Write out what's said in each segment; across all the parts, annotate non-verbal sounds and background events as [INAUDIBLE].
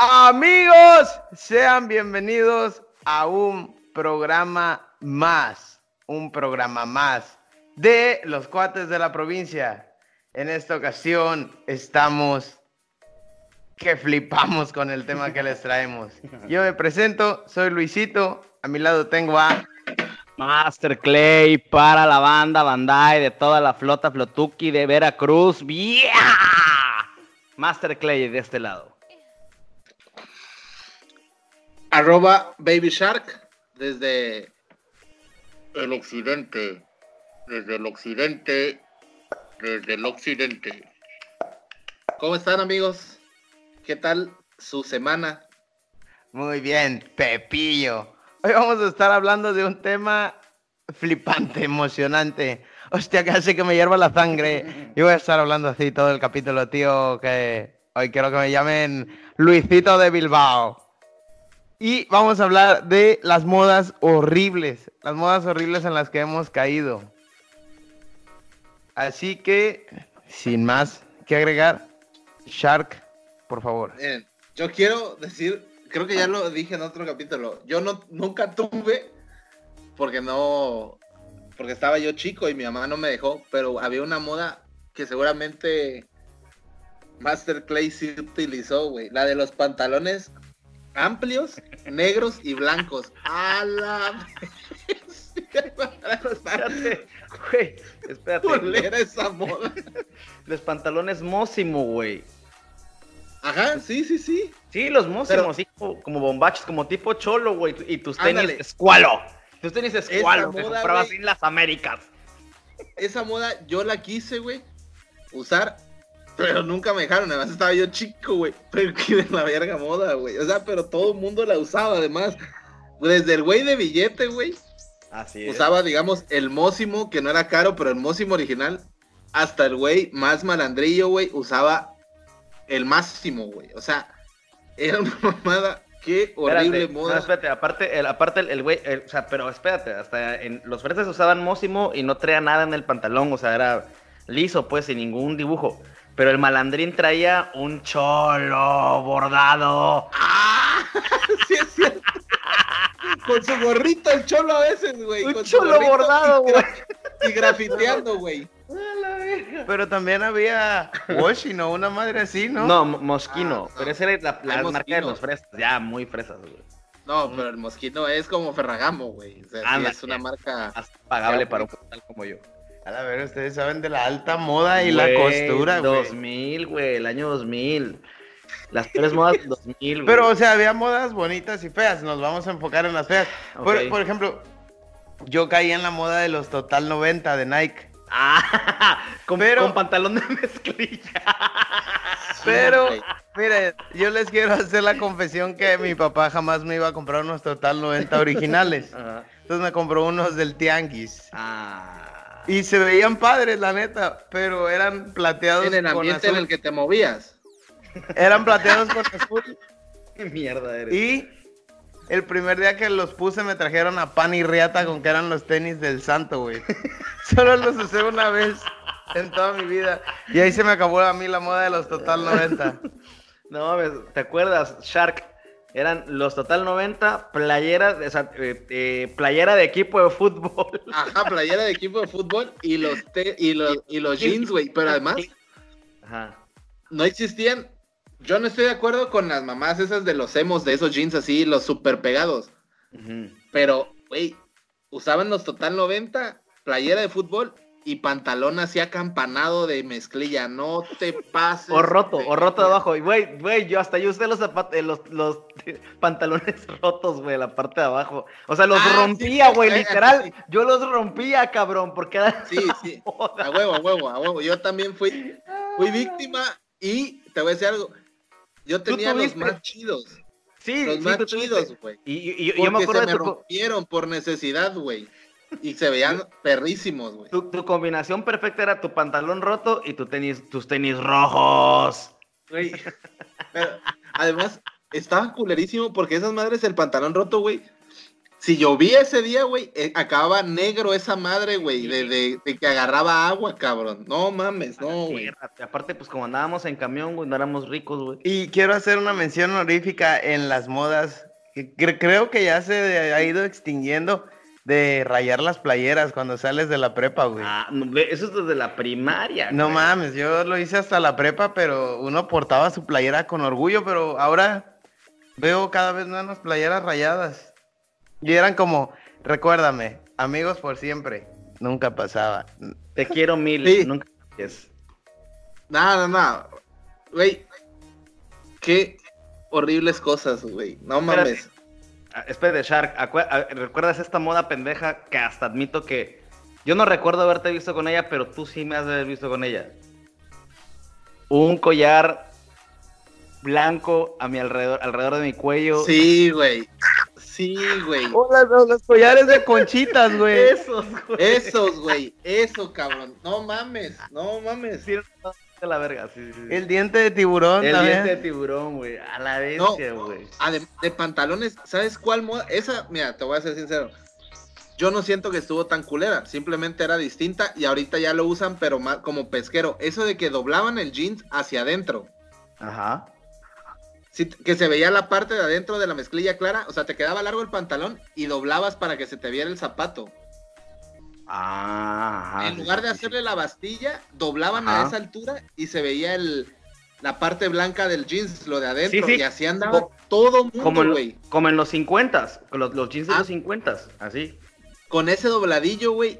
Amigos, sean bienvenidos a un programa más, un programa más de los cuates de la provincia. En esta ocasión estamos que flipamos con el tema que les traemos. Yo me presento, soy Luisito, a mi lado tengo a Master Clay para la banda Bandai de toda la flota Flotuki de Veracruz. ¡Yeah! Master Clay de este lado. Arroba Baby Shark desde el occidente. Desde el occidente. Desde el occidente. ¿Cómo están amigos? ¿Qué tal su semana? Muy bien, Pepillo. Hoy vamos a estar hablando de un tema flipante, emocionante. Hostia, hace que me hierva la sangre. Y voy a estar hablando así todo el capítulo, tío, que hoy quiero que me llamen Luisito de Bilbao. Y vamos a hablar de las modas horribles, las modas horribles en las que hemos caído. Así que, sin más que agregar, Shark, por favor. Yo quiero decir, creo que ya lo dije en otro capítulo, yo no, nunca tuve, porque no, porque estaba yo chico y mi mamá no me dejó, pero había una moda que seguramente Master Clay sí utilizó, güey, la de los pantalones amplios, negros y blancos. ¡A la Espérate, güey, espérate. Esa moda. Los pantalones Mósimo, güey. Ajá, sí, sí, sí. Sí, los Mósimo, Pero- sí, como, como bombachos, como tipo cholo, güey. Y tus tenis Ándale. escualo. Tus tenis escualo, que comprabas en las Américas. Esa moda yo la quise, güey, usar, pero nunca me dejaron. Además estaba yo chico, güey. Pero que de la verga moda, güey. O sea, pero todo el mundo la usaba, además. Desde el güey de billete, güey, Así es. usaba, digamos, el Mósimo, que no era caro, pero el Mósimo original, hasta el güey más malandrillo, güey, usaba el Máximo, güey. O sea, era una [LAUGHS] mamada. Qué horrible Espérate, moda. No, espérate, aparte, el, aparte el, el güey, o sea, pero espérate, hasta en los fresas usaban Mósimo y no traía nada en el pantalón, o sea, era liso, pues, sin ningún dibujo. Pero el malandrín traía un cholo bordado. ¡Ah! [LAUGHS] Sí es cierto. Con su gorrito el cholo a veces, güey. Un con cholo bordado, y güey. [LAUGHS] Y grafiteando, güey. Pero también había Washi, ¿no? Una madre así, ¿no? No, mo- Mosquino, Ah, no. pero esa era la, marca de los fresas, ya muy fresas, güey. No, pero el mosquito es como Ferragamo, güey. O sea, sí, Anda, es una marca. Más pagable para un portal como yo. A la ver, ustedes saben de la alta moda y la Güey, costura, güey. 2000, güey, el año 2000. Las tres modas [LAUGHS] 2000, güey. Pero, o sea, había modas bonitas y feas. Nos vamos a enfocar en las feas. Por, ejemplo, yo caí en la moda de los Total 90 de Nike. Ah, [LAUGHS] con, Pero- con pantalón de [LAUGHS] mezclilla. Pero, güey. mire, yo les quiero hacer la confesión que mi papá jamás me iba a comprar unos Total 90 originales. Entonces me compró unos del Tianguis. Ah. Y se veían padres, la neta, pero eran plateados En el con ambiente en azul. el que te movías. Eran plateados con azul. [LAUGHS] Qué mierda eres. Y el primer día que los puse me trajeron a pan y riata con que eran los tenis del santo, güey. [LAUGHS] Solo los usé una vez en toda mi vida. Y ahí se me acabó a mí la moda de los Total 90. [LAUGHS] No, mames, ¿te acuerdas? Shark. Eran los Total 90, playeras, o sea, eh, eh, playera de equipo de fútbol. Ajá, playera de equipo de fútbol y los, te- y los, y los jeans, güey. Pero además, Ajá. no existían. Yo no estoy de acuerdo con las mamás esas de los emos, de esos jeans así, los super pegados. Ujú. Pero, güey, usaban los Total 90, playera de fútbol y pantalón así acampanado de mezclilla. No te pases. O roto, o roto de abajo. Y güey, güey, yo hasta yo usé los zapat- eh, los, los [LAUGHS] pantalones rotos, güey, la parte de abajo. O sea, los Ah, rompía, güey, sí, literal. sí. Yo los rompía, cabrón, porque era Sí, sí. [LAUGHS] A huevo, a huevo, a huevo. Yo también fui, fui víctima y te voy a decir algo. Yo tenía los más chidos. Sí, Los más chidos, güey. Y, y- y yo me acuerdo se de me tu, rompieron por necesidad, güey. Y se veían perrísimos, güey. tu, tu combinación perfecta era tu pantalón roto y tu tenis, tus tenis rojos. Güey. [LAUGHS] Pero, además, estaba culerísimo porque esas madres, el pantalón roto, güey, si llovía ese día, güey, eh, acababa negro esa madre, güey, de, de- de que agarraba agua, cabrón. No mames, no, güey. Aparte, pues como andábamos en camión, güey, no éramos ricos, güey. Y quiero hacer una mención honorífica en las modas. que cre- creo que ya se ha ido extinguiendo de rayar las playeras cuando sales de la prepa, güey. Ah, no, eso es desde la primaria. No güey. mames, yo lo hice hasta la prepa, pero uno portaba su playera con orgullo, pero ahora veo cada vez menos playeras rayadas. Y eran como, recuérdame, amigos por siempre. Nunca pasaba. Te quiero mil. Sí. Nunca es. Nada, nada. Güey, qué horribles cosas, güey. No mames. Ah, Espérate, Shark, ah, ¿recuerdas esta moda pendeja que hasta admito que yo no recuerdo haberte visto con ella, pero tú sí me has de haber visto con ella? Un collar blanco a mi alrededor, alrededor de mi cuello. Sí, güey. Sí, güey. Hola, los, los collares de conchitas, güey. [LAUGHS] Esos, güey. [LAUGHS] Esos, güey. Eso, cabrón. No mames. No mames. Sí, la verga, sí, sí, sí. El diente de tiburón El también. diente de tiburón, güey. A la bestia, güey. de pantalones, ¿sabes cuál moda? Esa, mira, te voy a ser sincero. Yo no siento que estuvo tan culera, simplemente era distinta y ahorita ya lo usan, pero más como pesquero. Eso de que doblaban el jeans hacia adentro, Ajá. sí, que se veía la parte de adentro de la mezclilla clara, o sea, te quedaba largo el pantalón y doblabas para que se te viera el zapato. Ah, en lugar de hacerle la bastilla, doblaban a esa altura y se veía el, la parte blanca del jeans, lo de adentro, Sí, sí. y así andaba Co- todo sí. Como mundo, en, güey. como en los 50, con los, los jeans de Ah. los 50, así. con ese dobladillo, güey.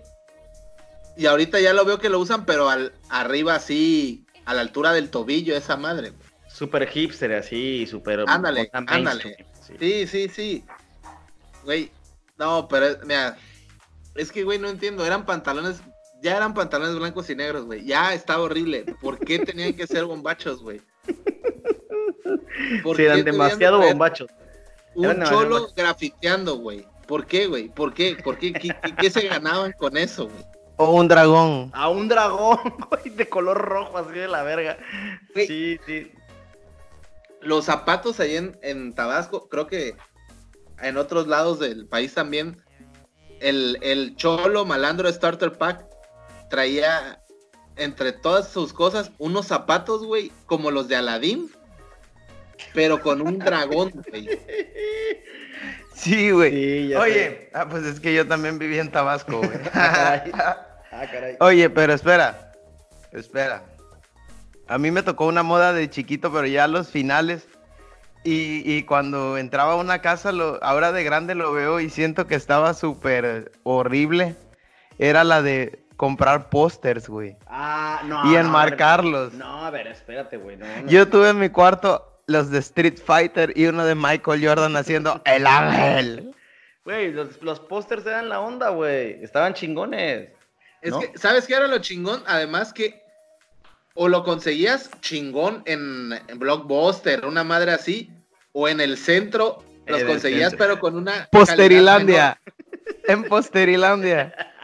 Y ahorita ya lo veo que lo usan, pero al arriba así, a la altura del tobillo, esa madre. güey. Súper hipster, así, súper. Ándale, ándale. sí. Sí, sí, sí. Güey, no, pero mira, es que, güey, no entiendo. Eran pantalones, ya eran pantalones blancos y negros, güey. Ya estaba horrible. ¿Por qué tenían que ser bombachos, güey? ¿Por Sí, eran demasiado bombachos. Un eran cholo bombachos. grafiteando, güey. ¿Por qué, güey? ¿Por qué? ¿Por qué? ¿Qué, qué- qué se ganaban con eso, güey? O un dragón. A un dragón, [LAUGHS] güey, de color rojo, así de la verga. Sí, sí. los zapatos ahí en, en Tabasco, creo que en otros lados del país también, el, el cholo malandro Starter Pack traía entre todas sus cosas unos zapatos, güey, como los de Aladdin, pero con un dragón, güey. [LAUGHS] Sí, güey. Sí, Oye, ah, pues es que yo también viví en Tabasco, güey. [LAUGHS] Ah, caray. [LAUGHS] Ah, caray. Oye, pero espera, espera. A mí me tocó una moda de chiquito, pero ya a los finales. Y, y cuando entraba a una casa, lo, ahora de grande lo veo y siento que estaba súper horrible. Era la de comprar pósters, güey. Ah, no. y enmarcarlos. No, a ver, espérate, güey. No, no. Yo tuve en mi cuarto los de Street Fighter y uno de Michael Jordan haciendo [LAUGHS] El Ángel. Güey, los, los pósters eran la onda, güey. Estaban chingones. Es ¿No? que, ¿sabes qué era lo chingón? Además que o lo conseguías chingón en, en Blockbuster, una madre así, o en el centro los En conseguías, centro. pero con una Posterilandia. En Posterilandia.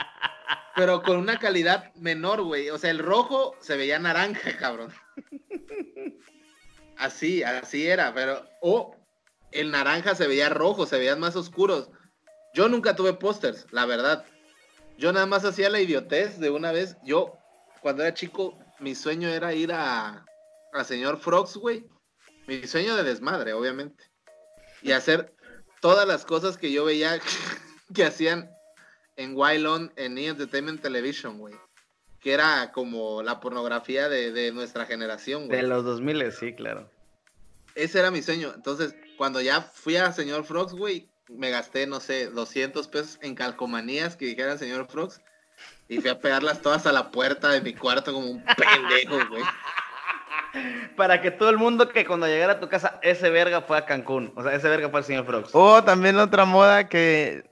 pero con una calidad menor, güey. O sea, el rojo se veía naranja, cabrón. Así, así era, pero o el naranja se veía rojo, se veían más oscuros. Yo nunca tuve pósters, la verdad. Yo nada más hacía la idiotez de una vez. Yo, cuando era chico, mi sueño era ir a, a señor Frogs, güey. Mi sueño de desmadre, obviamente. Y hacer todas las cosas que yo veía [LAUGHS] que hacían en Wylon, en E! Entertainment Television, güey. Que era como la pornografía de, de nuestra generación, güey. De los 2000, sí, claro. Ese era mi sueño. Entonces, cuando ya fui a señor Frogs, güey, me gasté, no sé, 200 pesos en calcomanías que dijeran señor Frogs. Y fui a pegarlas todas a la puerta de mi cuarto como un pendejo, güey. Para que todo el mundo que cuando llegara a tu casa, ese verga fue a Cancún. O sea, ese verga fue el señor Frogs. O también otra moda que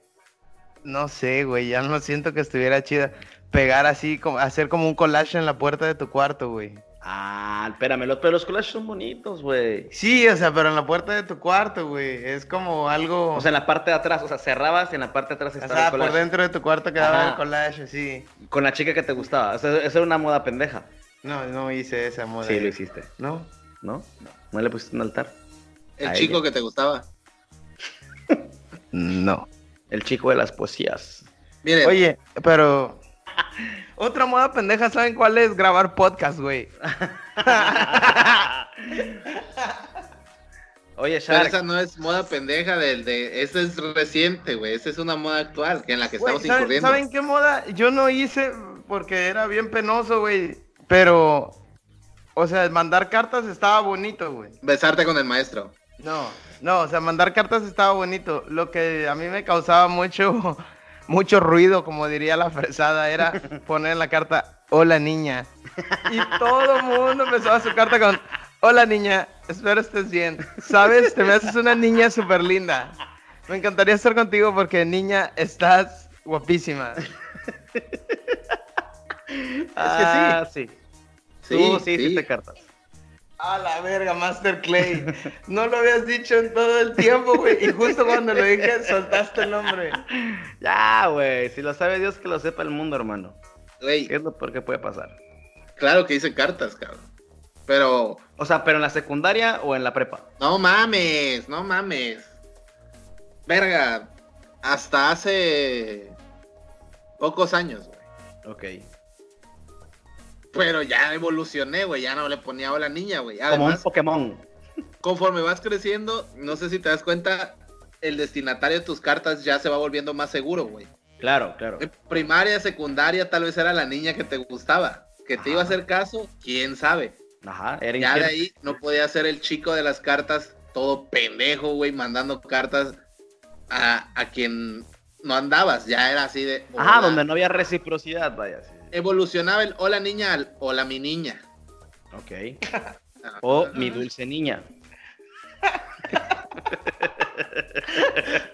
no sé, güey, ya no siento que estuviera chida. Pegar así, como, hacer como un collage en la puerta de tu cuarto, güey. Ah, espérame, los, pero los collages son bonitos, güey. Sí, o sea, pero en la puerta de tu cuarto, güey. Es como algo. O sea, en la parte de atrás, o sea, cerrabas y en la parte de atrás O estaba sea, el por collage. dentro de tu cuarto quedaba Ajá. el collage, así. Con la chica que te gustaba. O sea, esa era una moda pendeja. No, no hice esa moda. Sí, lo hiciste. ¿No? ¿No? No. ¿No le pusiste un altar? El A chico ella. que te gustaba. [LAUGHS] No. El chico de las poesías. Miren, Oye, pero. [LAUGHS] Otra moda pendeja, ¿saben cuál es? Grabar podcast, güey. [LAUGHS] Oye, pero Shark, esa no es moda pendeja del de. Esa es reciente, güey. Esa es una moda actual, que en la que Güey, estamos ¿saben, incurriendo. ¿Saben qué moda? Yo no hice porque era bien penoso, güey. Pero. O sea, mandar cartas estaba bonito, güey. Besarte con el maestro. No, no, o sea, mandar cartas estaba bonito. Lo que a mí me causaba mucho, mucho ruido, como diría la fresada, era [LAUGHS] poner en la carta, hola niña. Y todo el mundo empezaba su carta con, hola niña, espero estés bien. Sabes, te me haces una niña súper linda. Me encantaría estar contigo porque niña, estás guapísima. [LAUGHS] ah, sí. Sí, Tú sí sí. hiciste cartas. A la verga, Master Clay. No lo habías dicho en todo el tiempo, güey. Y justo cuando lo dije, soltaste el nombre. Ya, güey. Si lo sabe Dios, que lo sepa el mundo, hermano. Güey, ¿Qué es lo peor que puede pasar? claro que hice cartas, cabrón. Pero, O sea, ¿pero en la secundaria o en la prepa? no mames, no mames. Verga, hasta hace pocos años, güey. Ok. Pero ya evolucioné, güey. Ya no le ponía hola niña, güey. Como un Pokémon. conforme vas creciendo, no sé si te das cuenta, el destinatario de tus cartas ya se va volviendo más seguro, güey. Claro, claro. En primaria, secundaria, tal vez era la niña que te gustaba. Que te iba a hacer caso, quién sabe. Ajá, era Ya de ahí no podía ser el chico de las cartas, todo pendejo, güey, mandando cartas a, a quien no andabas. Ya era así de. Ajá, hola. donde no había reciprocidad, vaya. sí. Evolucionaba el hola niña al hola mi niña. Ok. Ah, O mi dulce niña.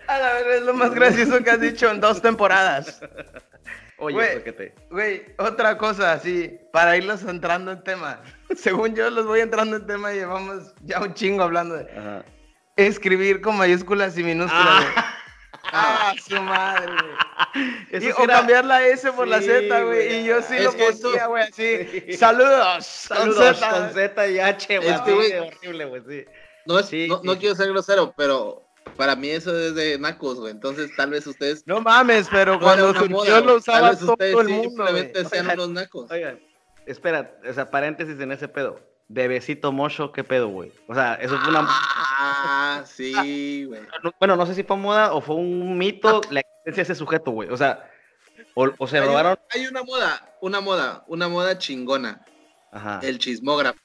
A la verdad es lo más gracioso que has dicho en dos temporadas. Oye, Güey. Güey, otra cosa, así, para irlos entrando en tema. [LAUGHS] Según yo los voy entrando en tema y llevamos ya un chingo hablando de Ajá. escribir con mayúsculas y minúsculas. Ah. Ah, su [LAUGHS] madre, güey. Eso Y- sí o era- cambiar la S por la Z, güey. Y yo sí Es lo ponía, güey, así. Sí. Saludos. Saludos con Z. Y H, güey. Es que, así güey, de horrible, güey, sí. No, es, Sí, no, quiero ser grosero, pero para mí eso es de nacos, güey. Entonces tal vez ustedes. No mames, pero no cuando surgió moda, lo usaba Tal vez todo ustedes el mundo. Simplemente sean Oigan. unos nacos. Oigan, espera, o sea, paréntesis en ese pedo. Bebecito mocho, ¿qué pedo, güey? O sea, eso fue una... Ah, sí, güey. [LAUGHS] no- Bueno, no sé si fue moda o fue un mito [LAUGHS] la existencia de ese sujeto, güey. O sea, o, o se Hay, robaron... un- hay una moda, una moda, una moda chingona. Ajá. El chismógrafo.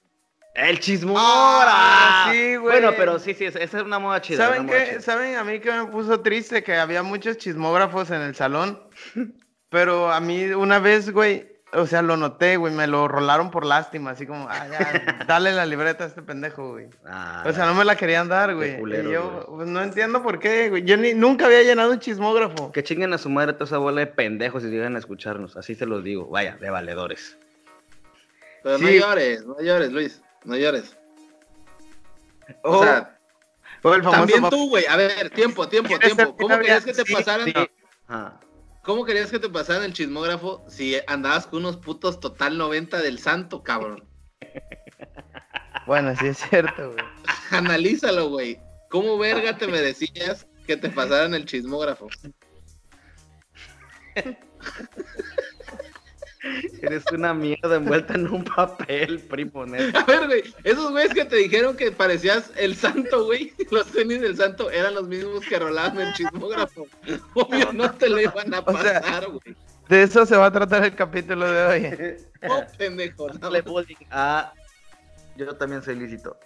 El chismora. Ah, sí, güey. Bueno, pero sí, sí, esa es una moda chida. ¿Saben moda qué? chida. ¿Saben a mí que me puso triste? Que había muchos chismógrafos en el salón. [LAUGHS] Pero a mí una vez, güey, o sea, lo noté, güey, me lo rolaron por lástima, así como, ah, ya, [LAUGHS] dale la libreta a este pendejo, güey. Ah, O sea, no me la querían dar, güey. culeros, Y yo güey. pues, no entiendo por qué, güey. Yo ni, nunca había llenado un chismógrafo. Que chinguen a su madre toda esa bola de pendejos si llegan a escucharnos. Así se los digo. Vaya, de valedores. Pero no Sí. llores, no llores, Luis. No llores. O, O sea, o el famoso también tú, güey. A ver, tiempo, tiempo, [LAUGHS] ¿Quieres tiempo. ¿Cómo querías que te Sí, pasaran? sí. Ajá. ¿Cómo querías que te pasaran el chismógrafo si andabas con unos putos total 90 del santo, cabrón? Bueno, sí es cierto, güey. [LAUGHS] Analízalo, güey. ¿Cómo verga te merecías que te pasaran el chismógrafo? [LAUGHS] Eres una mierda envuelta en un papel, primo, neta. A ver, güey, esos güeyes que te dijeron que parecías el santo, güey, los tenis del santo eran los mismos que rolaban el chismógrafo. Obvio, no te lo iban a O sea, pasar, güey. De eso se va a tratar el capítulo de hoy. No, [LAUGHS] pendejo, no, Dale bullying a... Yo también soy lícito.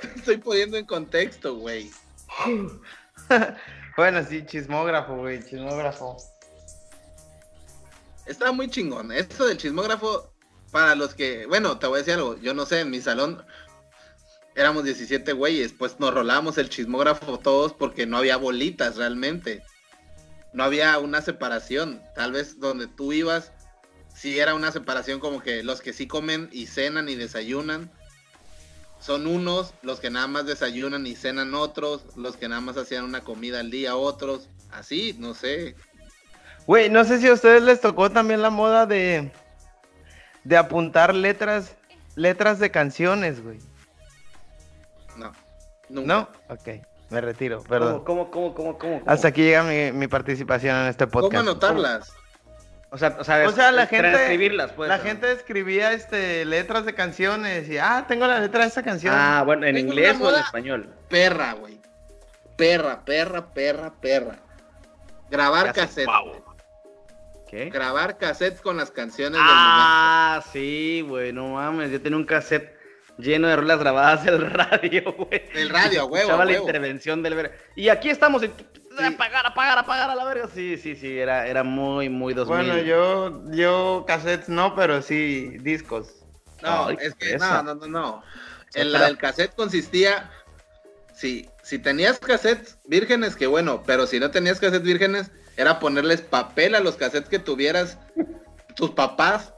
te estoy poniendo en contexto, güey. [LAUGHS] Bueno, sí, chismógrafo, güey, chismógrafo. Está muy chingón. Esto del chismógrafo, para los que, bueno, te voy a decir algo, yo no sé, en mi salón éramos 17 güeyes, pues nos rolábamos el chismógrafo todos porque no había bolitas realmente. No había una separación. Tal vez donde tú ibas, sí era una separación como que los que sí comen y cenan y desayunan son unos, los que nada más desayunan y cenan otros, los que nada más hacían una comida al día otros. Así, no sé. Güey, no sé si a ustedes les tocó también la moda de, de apuntar letras, letras de canciones, güey. No. Nunca. ¿No? Ok. me retiro, perdón. ¿Cómo, cómo, cómo, cómo, cómo? Hasta aquí llega mi, mi participación en este podcast. ¿Cómo anotarlas? O sea, o sea, O sea, la gente, transcribirlas, pues. la ¿no? gente escribía este, letras de canciones y, ah, tengo la letra de esta canción. Ah, bueno, ¿en Tengo inglés o en español? Perra, güey. Perra, perra, perra, perra. Grabar cassette. guau. ¿Qué? Grabar cassette con las canciones Ah, sí, güey, no mames. Yo tenía un cassette lleno de rolas grabadas del [LAUGHS] radio, güey. del. El radio, a huevo, a Escuchaba la huevo. intervención del ver. Y aquí estamos. y- Apagar, apagar, apagar a la verga. Sí, sí, sí. Era, era muy, muy 2000. bueno, yo, yo cassettes no, pero sí discos. No, Ay, es que esa. no, no, no, no. En la del cassette consistía, si, si tenías cassettes vírgenes, que bueno, pero si no tenías cassettes vírgenes, era ponerles papel a los cassettes que tuvieras tus papás,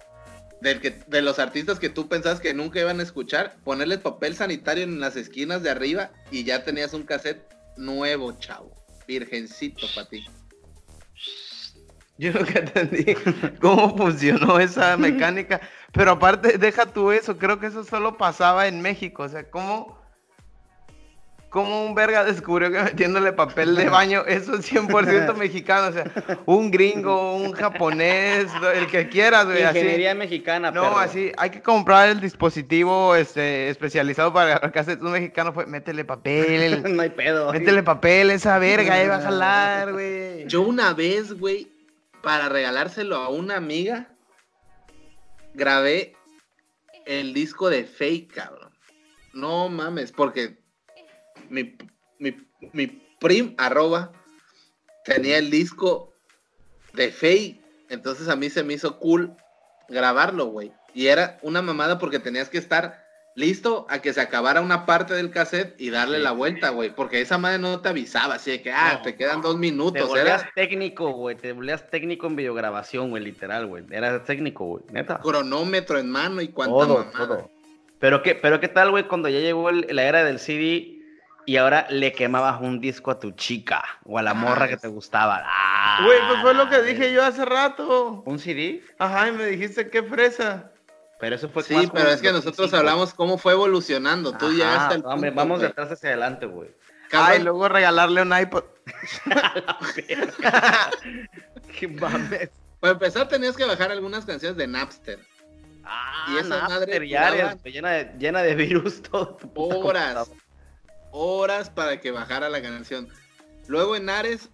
del que, de los artistas que tú pensabas que nunca iban a escuchar, ponerles papel sanitario en las esquinas de arriba y ya tenías un cassette nuevo, chavo. Virgencito para ti. Yo nunca entendí cómo funcionó esa mecánica. Pero aparte, deja tú eso, creo que eso solo pasaba en México. O sea, ¿cómo, cómo un verga descubrió que metiéndole papel de baño, eso es 100% [LAUGHS] mexicano? O sea, un gringo, un japonés, el que quieras, güey. así. Ingeniería mexicana, No, perro. así, hay que comprar el dispositivo este, especializado para agarrar cassettes. Un mexicano fue, métele papel, [LAUGHS] no hay pedo. métele papel, esa verga, ahí va a jalar, güey. Yo una vez, güey, para regalárselo a una amiga, grabé el disco de Fake, cabrón. No mames, porque mi, mi, mi prim, arroba, tenía el disco de Fake. Entonces a mí se me hizo cool grabarlo, güey. Y era una mamada porque tenías que estar listo a que se acabara una parte del cassette y darle Sí, la vuelta, güey. Porque esa madre no te avisaba, así de que, ah, No, te quedan no. dos Te minutos. volvías Era técnico, güey. Te volvías técnico en videograbación, güey, literal, güey. Eras técnico, güey. Neta. cronómetro en mano y cuánta Todo, mamada. todo. Pero qué, pero qué tal, güey, cuando ya llegó el- la era del CD y ahora le quemabas un disco a tu chica o a la Ah, morra que te gustaba. Ah, Güey, pues fue lo que dije yo hace rato. ¿Un CD? Ajá, y me dijiste qué fresa. Pero eso fue Sí, pero es que nosotros 2005. hablamos cómo fue evolucionando. Tú Ajá, llegaste al hombre, punto, vamos de atrás hacia adelante, güey. Ay, luego regalarle un iPod. [LAUGHS] [LAUGHS] Qué mames. Para empezar tenías que bajar algunas canciones de Napster. Ah, Y esa madre Napster, ya duraba- eres, llena de, llena de virus todo. tu puta Horas. Horas para que bajara la canción. Luego en Ares,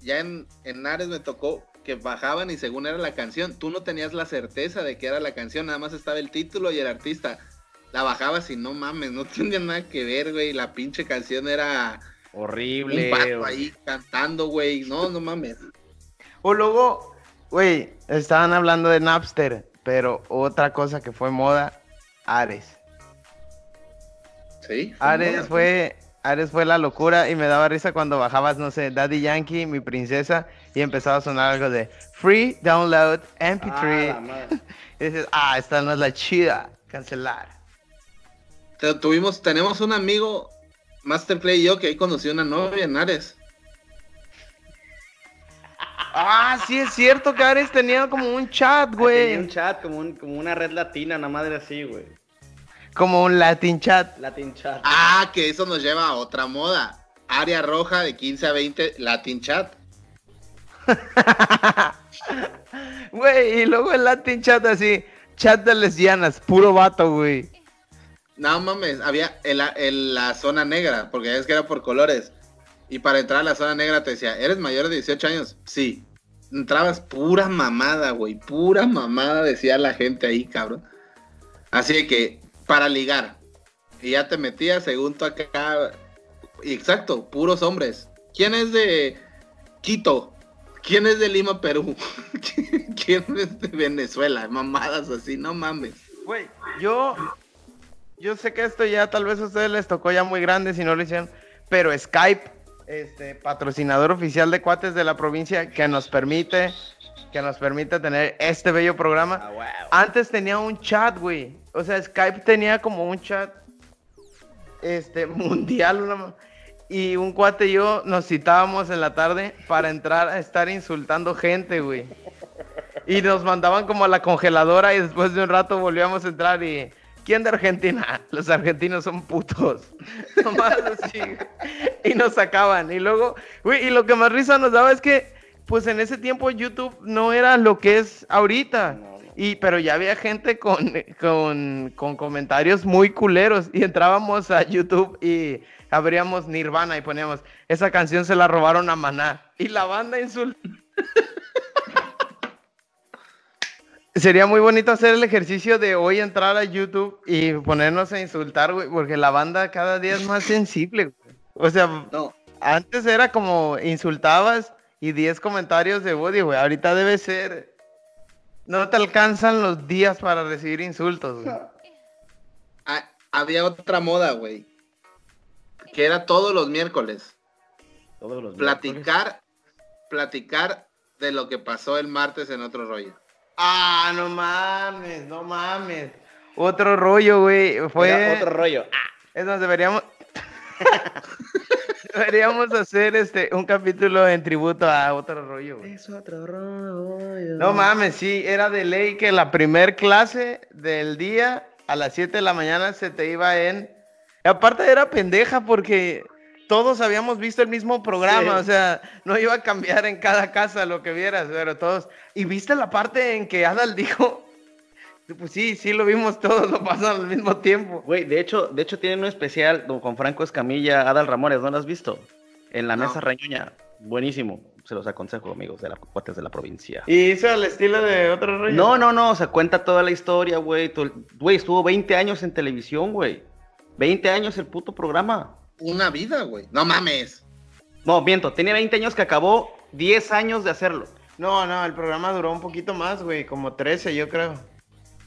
ya en, en Ares me tocó que bajaban y según era la canción, tú no tenías la certeza de que era la canción, nada más estaba el título y el artista. La bajabas y no mames, no [LAUGHS] tenía nada que ver, güey. La pinche canción era Horrible. un güey. ahí cantando, güey. No, no mames. O luego, güey, estaban hablando de Napster, pero otra cosa que fue moda, Ares. Sí. Ares fue, Ares fue la locura y me daba risa cuando bajabas, no sé, Daddy Yankee, mi princesa, y empezaba a sonar algo de Free Download Ah, MP3. la madre. [LAUGHS] y dices, ah, esta no es la chida, cancelar. Tuvimos, tenemos un amigo, Masterplay y yo, que ahí conocí una novia en Ares. Ah, sí es cierto que Ares tenía como un chat, Tenía un güey. chat como, un- como una red latina, una madre así, güey. Como un Latin chat. Latin chat. Ah, que eso nos lleva a otra moda. Área roja de 15 a 20, Latin Chat. [LAUGHS] Güey, y luego el Latin chat así, chat de lesbianas, puro vato, güey. No mames, había en la, en la zona negra, porque es que era por colores. Y para entrar a la zona negra te decía, ¿eres mayor de 18 años? Sí. Entrabas pura mamada, güey. Pura mamada, decía la gente ahí, cabrón. Así que, para ligar. Y ya te metías según tú acá. Exacto, puros hombres. ¿Quién es de Quito? ¿Quién es de Lima, Perú? [LAUGHS] ¿Quién es de Venezuela? Mamadas así, no mames. Güey, yo, yo sé que esto ya tal vez a ustedes les tocó ya muy grande si no lo hicieron, pero Skype, este, patrocinador oficial de cuates de la provincia que nos permite, que nos permite tener este bello programa. Ah, wow. Antes tenía un chat, güey. O sea, Skype tenía como un chat este [LAUGHS] mundial y un cuate y yo nos citábamos en la tarde para entrar a estar insultando gente, güey. Y nos mandaban como a la congeladora y después de un rato volvíamos a entrar y ¿Quién de Argentina? [LAUGHS] Los argentinos son putos. [LAUGHS] Y nos sacaban. Y luego, güey, y lo que más risa nos daba es que, pues en ese tiempo YouTube no era lo que es ahorita. Y, pero ya había gente con, con, con comentarios muy culeros. Y entrábamos a YouTube y abríamos Nirvana y poníamos, esa canción se la robaron a Maná. Y la banda insulta. [LAUGHS] Sería muy bonito hacer el ejercicio de hoy entrar a YouTube y ponernos a insultar, güey, porque la banda cada día es más sensible, güey. O sea, No, antes era como insultabas y 10 comentarios de body, güey. Ahorita debe ser. No te alcanzan los días para recibir insultos, güey. ha- [LAUGHS] había otra moda, güey. Que era todos los miércoles. Todos los Platicar, platicar de lo que pasó el martes en otro rollo. Ah, no mames, no mames. Otro rollo, güey. Fue. Era otro rollo. Ah, Es más, deberíamos. [LAUGHS] deberíamos hacer este un capítulo en tributo a otro rollo, güey. es otro rollo. No mames, sí, era de ley que la primer clase del día a las 7 de la mañana se te iba en... Y aparte era pendeja porque todos habíamos visto el mismo programa, Sí. o sea, no iba a cambiar en cada casa lo que vieras, pero todos... ¿Y viste la parte en que Adal dijo? Pues sí, sí lo vimos todos, lo pasan al mismo tiempo. Güey, de hecho, de hecho tienen un especial con Franco Escamilla, Adal Ramones, ¿no lo has visto? En la No. mesa reñoña. Buenísimo. Se los aconsejo, amigos de la cuates de la provincia. Y hizo al estilo de otro rollo. No, no, no, o sea, cuenta toda la historia, güey. Güey, estuvo 20 años en televisión, güey. 20 años el puto programa. Una vida, güey. No mames. No, miento, tenía 20 años que acabó 10 años de hacerlo. No, no, el programa duró un poquito más, güey, como 13 yo creo.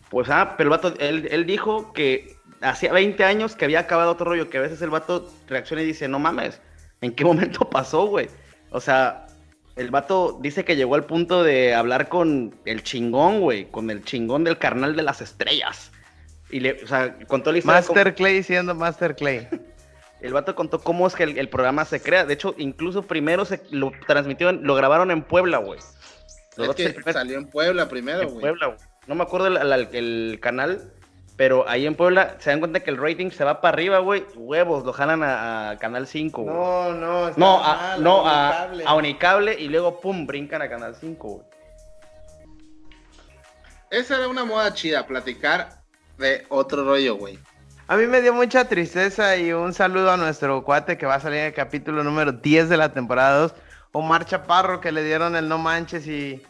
Pues, ah, pero el vato, él, él dijo que hacía 20 años que había acabado otro rollo, que a veces el vato reacciona y dice, no mames, ¿en qué [LAUGHS] momento pasó, güey? O sea, el vato dice que llegó al punto de hablar con el chingón, güey, con el chingón del carnal de las estrellas. Y le, o sea, contó la historia. Master Clay siendo Master Clay. [LAUGHS] el vato contó cómo es que el, el programa se crea. De hecho, incluso primero se lo transmitió, en- lo grabaron en Puebla, güey. Es que primer- salió en Puebla primero, en güey. Puebla, güey. No me acuerdo el, el- el canal, pero ahí en Puebla se dan cuenta que el rating se va para arriba, güey. Huevos, lo jalan a, a Canal 5, güey. No, no, está No, a, no a, Unicable. a Unicable y luego, pum, brincan a Canal 5, güey. Esa era una moda chida, platicar de otro rollo, güey. A mí me dio mucha tristeza y un saludo a nuestro cuate que va a salir en el capítulo número 10 de la temporada 2, Omar Chaparro, que le dieron el no manches y.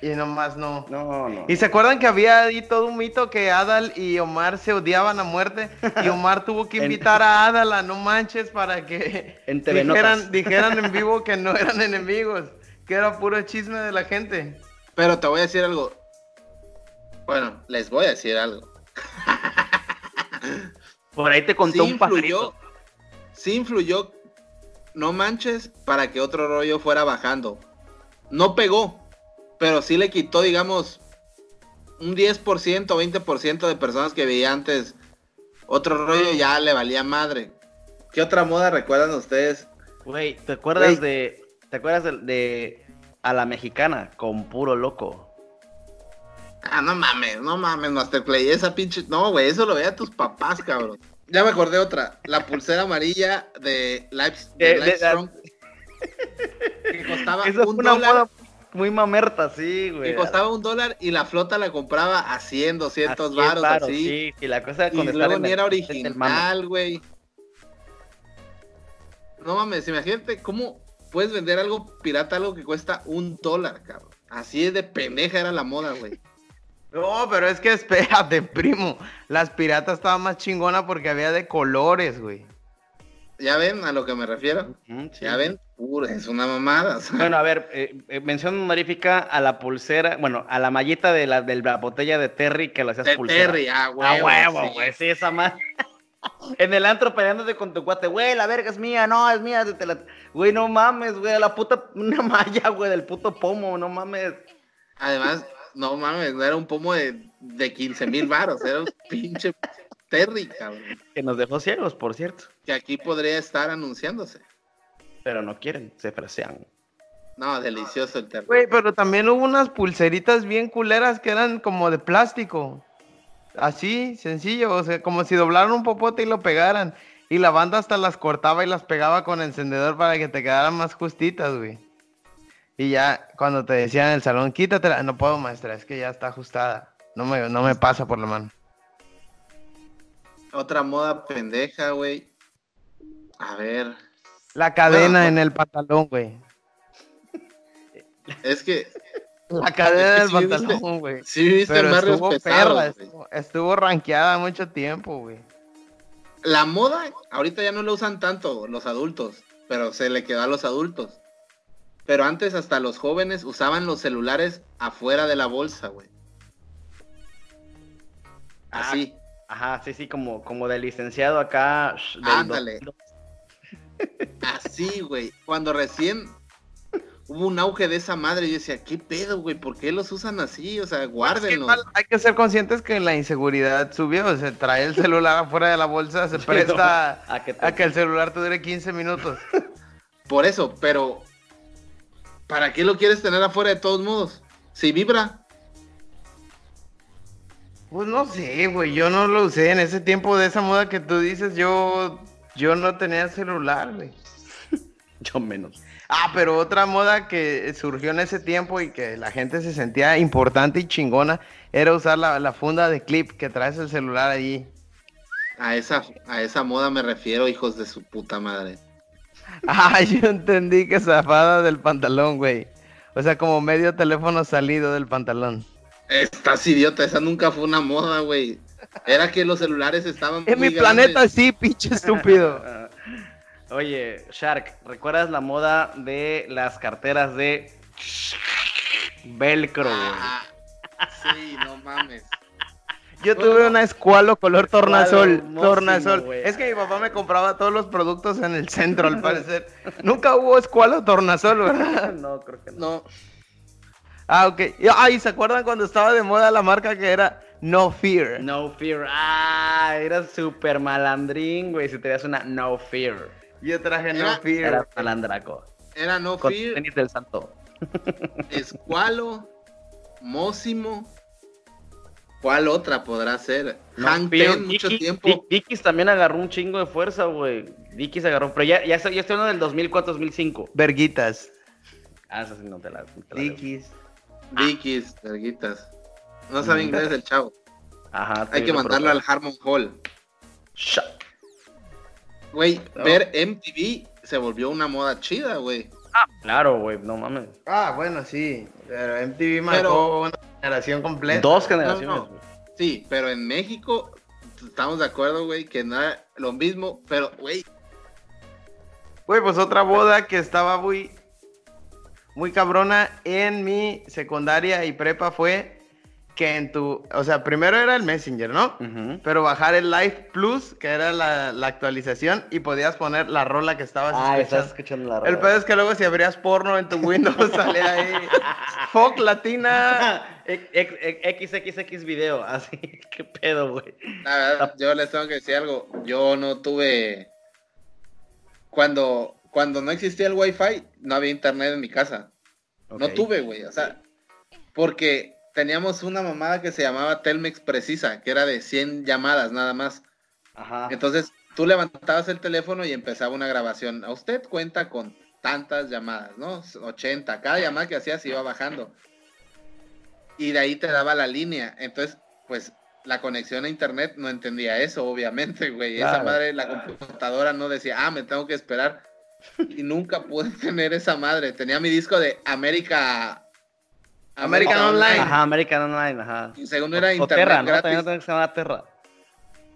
Y nomás no. No, no. ¿Y se acuerdan que había ahí todo un mito que Adal y Omar se odiaban a muerte? Y Omar tuvo que [LAUGHS] En- invitar a Adal a No Manches para que En dijeran, dijeran en vivo que no eran enemigos, que era puro chisme de la gente. Pero te voy a decir algo. Bueno, les voy a decir algo. [LAUGHS] Por ahí te contó Sí un pajarito. influyó, sí influyó, no manches, para que otro rollo fuera bajando. No pegó, pero sí le quitó, digamos, un 10%, 20% de personas que veía antes otro rollo ya le valía madre. ¿Qué otra moda recuerdan ustedes? Güey, ¿te acuerdas de. ¿Te acuerdas de, de A la Mexicana con puro loco? Ah, no mames, no mames, Masterplay, esa pinche... No, güey, eso lo veía tus papás, cabrón. Ya me acordé otra, la pulsera amarilla de Live, de De- de- Livestrong, que costaba [LAUGHS] Esa fue un una dólar. moda muy mamerta, sí, güey. Que costaba un dólar y la flota la compraba a 100, 200 Así es, varos, así. Sí, sí, la cosa y con estar luego en ni el- era original, güey. No mames, imagínate cómo puedes vender algo pirata, algo que cuesta un dólar, cabrón. Así es de pendeja era la moda, güey. No, pero es que espérate, [LAUGHS] primo. Las piratas estaban más chingona porque había de colores, güey. ¿Ya ven a lo que me refiero? Sí. ¿Ya ven? Pura, es una mamada. o sea. Bueno, a ver, eh, eh, mención honorífica a la pulsera, bueno, a la mallita de la, de la botella de Terry que lo hacías De pulsera. Terry, a huevo. A huevo, sí. güey, sí, esa más. [LAUGHS] En el antro peleándote con tu cuate, güey, la verga es mía, no, es mía. te la- Güey, no mames, güey, la puta, una malla, güey, del puto pomo, no mames. Además, no mames, no era un pomo de, de 15 mil varos, era un pinche Terry, cabrón. Que nos dejó ciegos, por cierto. Que aquí podría estar anunciándose. Pero no quieren, se fresean. No, delicioso el Terry. Güey, pero también hubo unas pulseritas bien culeras que eran como de plástico. así, sencillo, o sea, como si doblaran un popote y lo pegaran. Y la banda hasta las cortaba y las pegaba con encendedor para que te quedaran más justitas, güey. Y ya cuando te decían en el salón, quítatela, no puedo, maestra, es que ya está ajustada. No me, no me pasa por la mano. Otra moda pendeja, güey. A ver. La cadena Bueno, en el pantalón, güey. Es que La cadena Es del que sí viste- pantalón, güey. sí barrios estuvo perra, güey. estuvo, estuvo rankeada mucho tiempo, güey. La moda, ahorita ya no la usan tanto los adultos, pero se le quedó a los adultos. Pero antes hasta los jóvenes usaban los celulares afuera de la bolsa, güey. Ah, Así. Ajá, sí, sí, como, como de licenciado acá. del Ándale. Así, güey. Cuando recién hubo un auge de esa madre, yo decía, ¿qué pedo, güey? ¿Por qué los usan así? O sea, Es que guárdenlos. hay que ser conscientes que la inseguridad subió. Se trae el celular afuera de la bolsa, se [LAUGHS] presta a que a que el celular te dure 15 minutos. Por eso, pero ¿para qué lo quieres tener afuera de todos modos? Si vibra, Pues no sé, güey, yo no lo usé en ese tiempo de esa moda que tú dices, yo, yo no tenía celular, güey. [LAUGHS] Yo menos. Ah, pero otra moda que surgió en ese tiempo y que la gente se sentía importante y chingona era usar la, la funda de clip que traes el celular allí. a esa, a esa moda me refiero, hijos de su puta madre. [LAUGHS] Ah, yo entendí que zafada del pantalón, güey. O sea, como medio teléfono salido del pantalón. Estás idiota, esa nunca fue una moda, güey. Era que los celulares estaban En mi planeta sí, pinche estúpido. Ah, [LAUGHS] Oye, Shark, ¿recuerdas la moda de las carteras de velcro, güey? Ah, sí, no mames. Yo tuve una escualo color tornasol, Escualo, tornasol. Es que mi papá me compraba todos los productos en el centro, al parecer. Nunca hubo escualo tornasol, ¿verdad? [LAUGHS] No, creo que no. No, Ah, ok. Y- Ay, ¿se acuerdan cuando estaba de moda la marca que era No Fear? No Fear. Ah, eras súper malandrín, güey. Si tenías una No Fear. Yo traje No Era- Fear. Eras malandraco. era no Con fear, tenis del santo. [LAUGHS] escualo, mósimo. ¿Cuál otra podrá ser? No Hank. Ten, mucho Dickies- tiempo. Dick- Dickies también agarró un chingo de fuerza, güey. Dickies agarró. Pero ya, ya, estoy, ya estoy hablando del 2004-2005. Verguitas. Ah, esa sí no te la. no te la debo. Dickies. Dickies, verguitas. No sabe inglés el chavo. Ajá. Hay que mandarlo al. Harmon Hall. Shut. Güey, No. ver MTV se volvió una moda chida, güey. Claro, güey, no mames. Ah, bueno, sí. Pero MTV marcó Pero- una generación completa. Dos generaciones, No. Sí, pero en México estamos de acuerdo, güey, que no era lo mismo, pero, güey, Güey, pues otra boda que estaba muy, muy cabrona en mi secundaria y prepa fue que en tu, o sea, primero era el Messenger, ¿no? Pero bajar el Live Plus, que era la, la actualización, y podías poner la rola que estabas Ah, estás escuchando. escuchando la El pedo es que luego si abrías porno en tu Windows [LAUGHS] salía ahí. Fuck Latina. [LAUGHS] XXX video, [LAUGHS] así, qué pedo, güey. la verdad, yo les tengo que decir algo. Yo no tuve. Cuando, cuando no existía el Wi-Fi, no había internet en mi casa. No tuve, güey, o sea, porque teníamos una mamada que se llamaba Telmex Precisa, que era de 100 llamadas nada más. Ajá. Entonces, tú levantabas el teléfono y empezaba una grabación. A usted cuenta con tantas llamadas, ¿no? 80. Cada llamada que hacías iba bajando. Y de ahí te daba la línea. Entonces, pues, la conexión a internet no entendía eso, obviamente, güey. Esa Claro. madre, la computadora no decía, ah, me tengo que esperar. Y nunca pude [LAUGHS] tener esa madre. Tenía mi disco de América. American Online. Ajá, American Online, ajá. Y según era o internet Terra, ¿no? También tenía se llama Terra.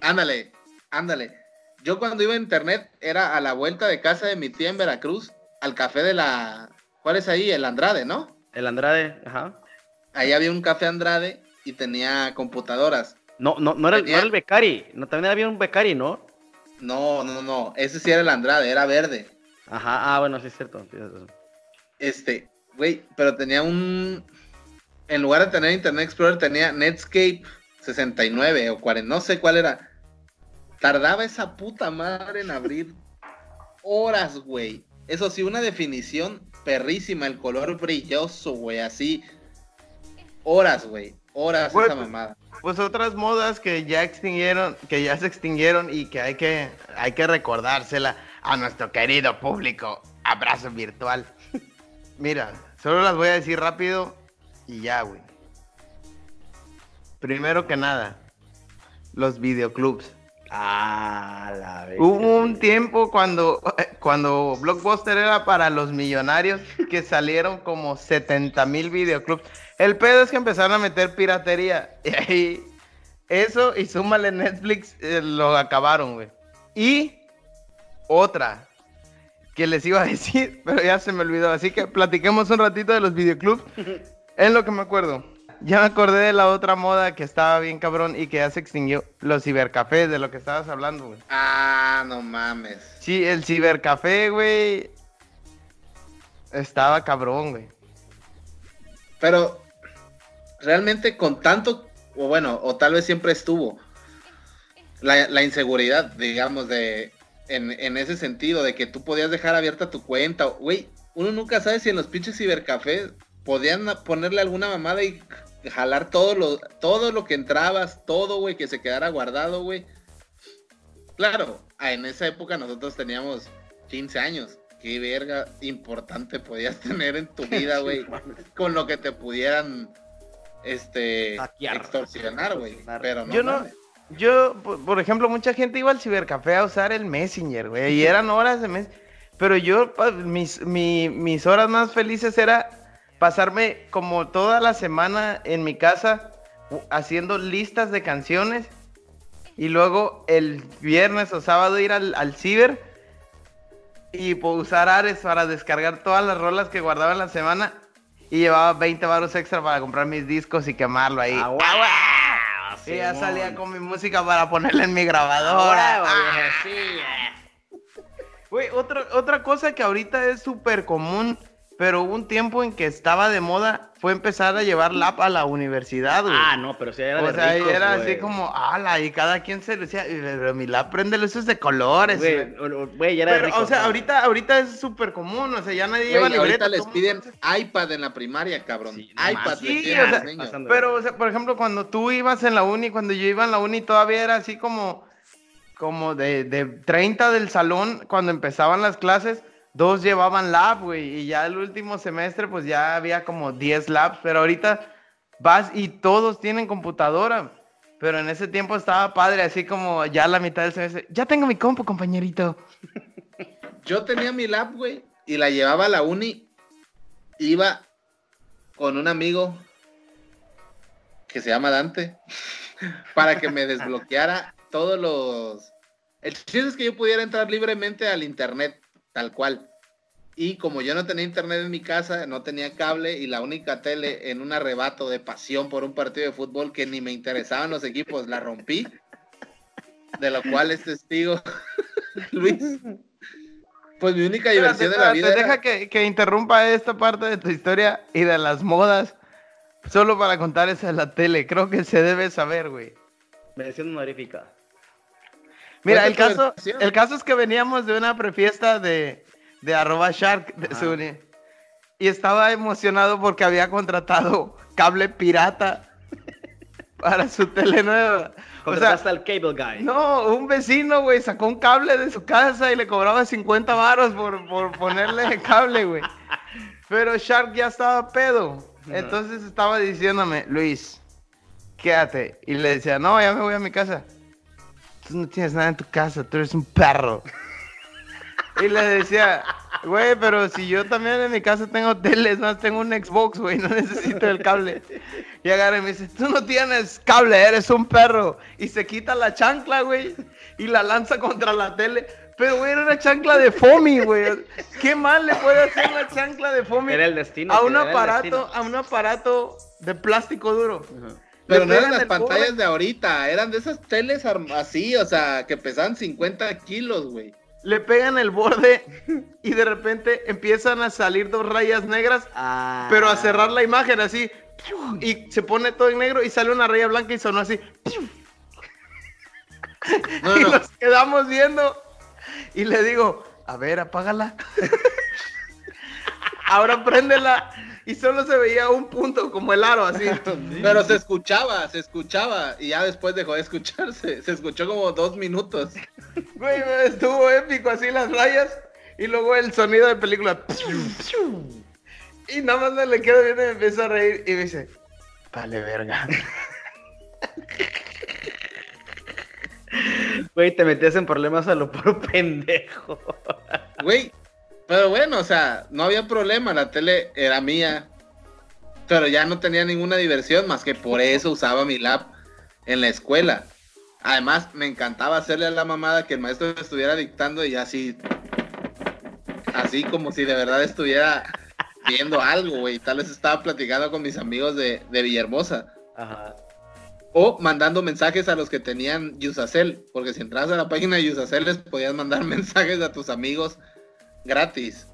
Ándale, ándale. Yo cuando iba a internet era a la vuelta de casa de mi tía en Veracruz, al café de la... ¿Cuál es ahí? El Andrade, ¿no? El Andrade, ajá. Ahí había un café Andrade y tenía computadoras. No, no, no era, el- no Tenía- era el Becari. No, también había un Becari, ¿no? No, no, no, ese sí era el Andrade, era verde. Ajá, ah, bueno, sí es cierto. Este, güey, pero tenía un... En lugar de tener Internet Explorer tenía Netscape 69 o 40, no sé cuál era. Tardaba esa puta madre en abrir horas, güey. Eso sí, una definición perrísima, el color brilloso, güey, así. Horas, güey. horas Güey, esa pues- mamada. Pues otras modas que ya extinguieron, que ya se extinguieron y que hay que, hay que recordársela a nuestro querido público. Abrazo virtual. [LAUGHS] Mira, solo las voy a decir rápido y ya, güey. Primero que nada, los videoclubs. Ah, la vez. Hubo un tiempo cuando, [LAUGHS] cuando Blockbuster era para los millonarios que salieron como 70 mil videoclubs. El pedo es que empezaron a meter piratería. [LAUGHS] Y ahí, eso y súmale Netflix, eh, lo acabaron, güey. Y otra que les iba a [LAUGHS] decir, pero ya se me olvidó. Así que platiquemos un ratito de los videoclubs. Es lo que me acuerdo. Ya me acordé de la otra moda que estaba bien cabrón y que ya se extinguió. Los cibercafés, de lo que estabas hablando, güey. Ah, no mames. Sí, el cibercafé, güey. Estaba cabrón, güey. Pero realmente con tanto, o bueno, o tal vez siempre estuvo, la, la inseguridad, digamos, de en, en ese sentido, de que tú podías dejar abierta tu cuenta. Güey, uno nunca sabe si en los pinches cibercafés podían ponerle alguna mamada y jalar todo lo, todo lo que entrabas, todo, güey, que se quedara guardado, güey. Claro, ah, en esa época nosotros teníamos 15 años. Qué verga importante podías [LAUGHS] tener en tu vida, güey con lo que te pudieran este extorsionar, güey. Pero no, Yo no- mames. Yo, por, ejemplo, mucha gente iba al cibercafé a usar el Messenger, güey. Y eran horas de mes. Pero yo, mis, mi- mis horas más felices era pasarme como toda la semana en mi casa haciendo listas de canciones. Y luego el viernes o sábado ir al, al ciber y pues, usar Ares para descargar todas las rolas que guardaba en la semana. Y llevaba 20 baros extra para comprar mis discos y quemarlo ahí. Ah, guau, Y ya salía con mi música para ponerla en mi grabadora. Ah, Ah. sí. Güey, otra, otra cosa que ahorita es súper común, pero hubo un tiempo en que estaba de moda, fue empezar a llevar lap a la universidad, güey. Ah, no, pero sí era de o sea, y ricos, era güey. así como, ala, y cada quien se decía, pero mi lap prende luces de colores. Güey, güey". o- o- güey, ya era de Pero, ricos, o sea, ahorita, ahorita es súper común, o sea, ya nadie lleva ahorita libreta. les todo piden iPad en la primaria, cabrón. Sí, iPad les Sí, piden o sea, pasando. Pero, o sea, por ejemplo, cuando tú ibas en la uni, cuando yo iba en la uni, todavía era así como, como de, de 30 del salón, cuando empezaban las clases, dos llevaban lab, güey, y ya el último semestre, pues ya había como 10 labs, pero ahorita vas y todos tienen computadora. Pero en ese tiempo estaba padre, así como ya la mitad del semestre. Ya tengo mi compu, compañerito. [LAUGHS] Yo tenía mi lap, güey, y la llevaba a la uni. Iba con un amigo que se llama Dante [LAUGHS] para que me desbloqueara todos los. El chiste es que yo pudiera entrar libremente al internet, tal cual. Y como yo no tenía internet en mi casa, no tenía cable y la única tele en un arrebato de pasión por un partido de fútbol que ni me interesaban los equipos, la rompí. De lo cual es testigo [LAUGHS] Luis. Pues mi única Espérate, diversión de la vida. era- deja que, que interrumpa esta parte de tu historia y de las modas. Solo para contar esa de la tele. Creo que se debe saber, güey. Mención honorífica. Mira, el caso, el caso es que veníamos de una prefiesta de, de arroba shark de uni, y estaba emocionado porque había contratado cable pirata [LAUGHS] para su tele nueva. O sea, Contrataste al cable guy. no, un vecino, güey, sacó un cable de su casa y le cobraba 50 varos por, por ponerle cable, güey. Pero Shark ya estaba pedo. Entonces estaba diciéndome, Luis, quédate. Y le decía, no, ya me voy a mi casa. Tú no tienes nada en tu casa, tú eres un perro. Y le decía, güey, pero si yo también en mi casa tengo tele, es más, tengo un Xbox, güey, no necesito el cable. Y agarra y me dice, tú no tienes cable, eres un perro. Y se quita la chancla, güey, y la lanza contra la tele. Pero, güey, era una chancla de foamy, güey. ¿Qué mal le puede hacer una chancla de foamy Era el destino. a un aparato, a un aparato de plástico duro? Ajá. Pero no eran las pantallas de ahorita, eran de esas teles así, o sea, que pesaban 50 kilos, güey. Le pegan el borde y de repente empiezan a salir dos rayas negras Ah. pero a cerrar la imagen así y se pone todo en negro y sale una raya blanca y sonó así No, y no, nos quedamos viendo. Y le digo a ver apágala [LAUGHS] ahora préndela y solo se veía un punto como el aro así. [LAUGHS] Pero se escuchaba, se escuchaba y ya después dejó de escucharse. Se escuchó como dos minutos. Güey, estuvo épico así las rayas y luego el sonido de película. Y nada más me le quedo viendo y me empieza a reír y me dice, vale verga. Güey, te metías en problemas a lo puro pendejo. Güey, pero bueno, o sea, no había problema, la tele era mía. Pero ya no tenía ninguna diversión más que por eso usaba mi lap en la escuela. Además, me encantaba hacerle a la mamada que el maestro estuviera dictando y así, así como si de verdad estuviera viendo algo, güey. Tal vez estaba platicando con mis amigos de, de Villahermosa. Ajá. O mandando mensajes a los que tenían Yusacel. Porque si entras a la página de Yusacel les podías mandar [LAUGHS] mensajes a tus amigos gratis.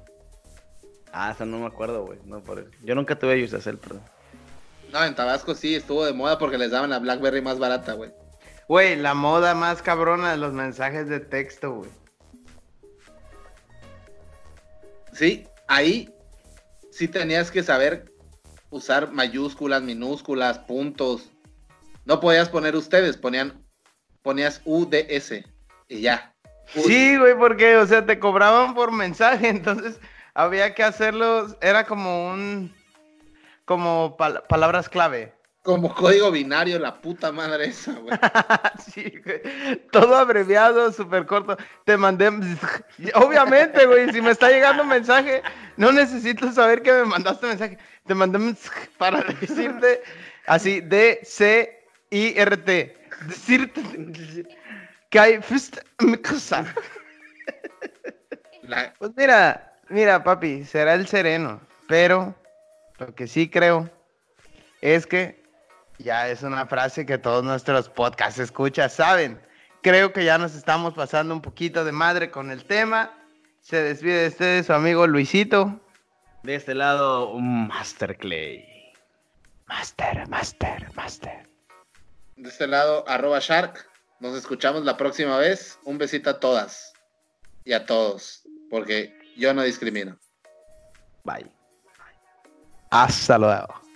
Ah, eso no me acuerdo, güey. No, por eso. Yo nunca tuve Yusacel, perdón. No, en Tabasco sí estuvo de moda porque les daban la Blackberry más barata, güey. Güey, la moda más cabrona de los mensajes de texto, güey. Sí, ahí sí tenías que saber usar mayúsculas, minúsculas, puntos. No podías poner ustedes, ponían, ponías UDS y ya. Sí, güey, porque, o sea, te cobraban por mensaje, [LAUGHS] entonces había que hacerlo, era como un, como pal- palabras clave. Como código binario, la puta madre esa, güey. [LAUGHS] sí, güey. Todo abreviado, súper corto. Te mandé. [LAUGHS] Obviamente, güey, si me está llegando un mensaje, no necesito saber que me mandaste mensaje. Te mandé para decirte así: D-C-I-R-T. Decirte que hay. fust- mi cosa. [LAUGHS] La- Pues mira, mira, papi, será el sereno. Pero lo que sí creo es que ya es una frase que todos nuestros podcasts escuchas saben. Creo que ya nos estamos pasando un poquito de madre con el tema. Se despide de ustedes su amigo Luisito. De este lado, un Master Clay. Master, master, master. de este lado, arroba Shark. Nos escuchamos la próxima vez. Un besito a todas y a todos, porque yo no discrimino. Bye. Hasta luego.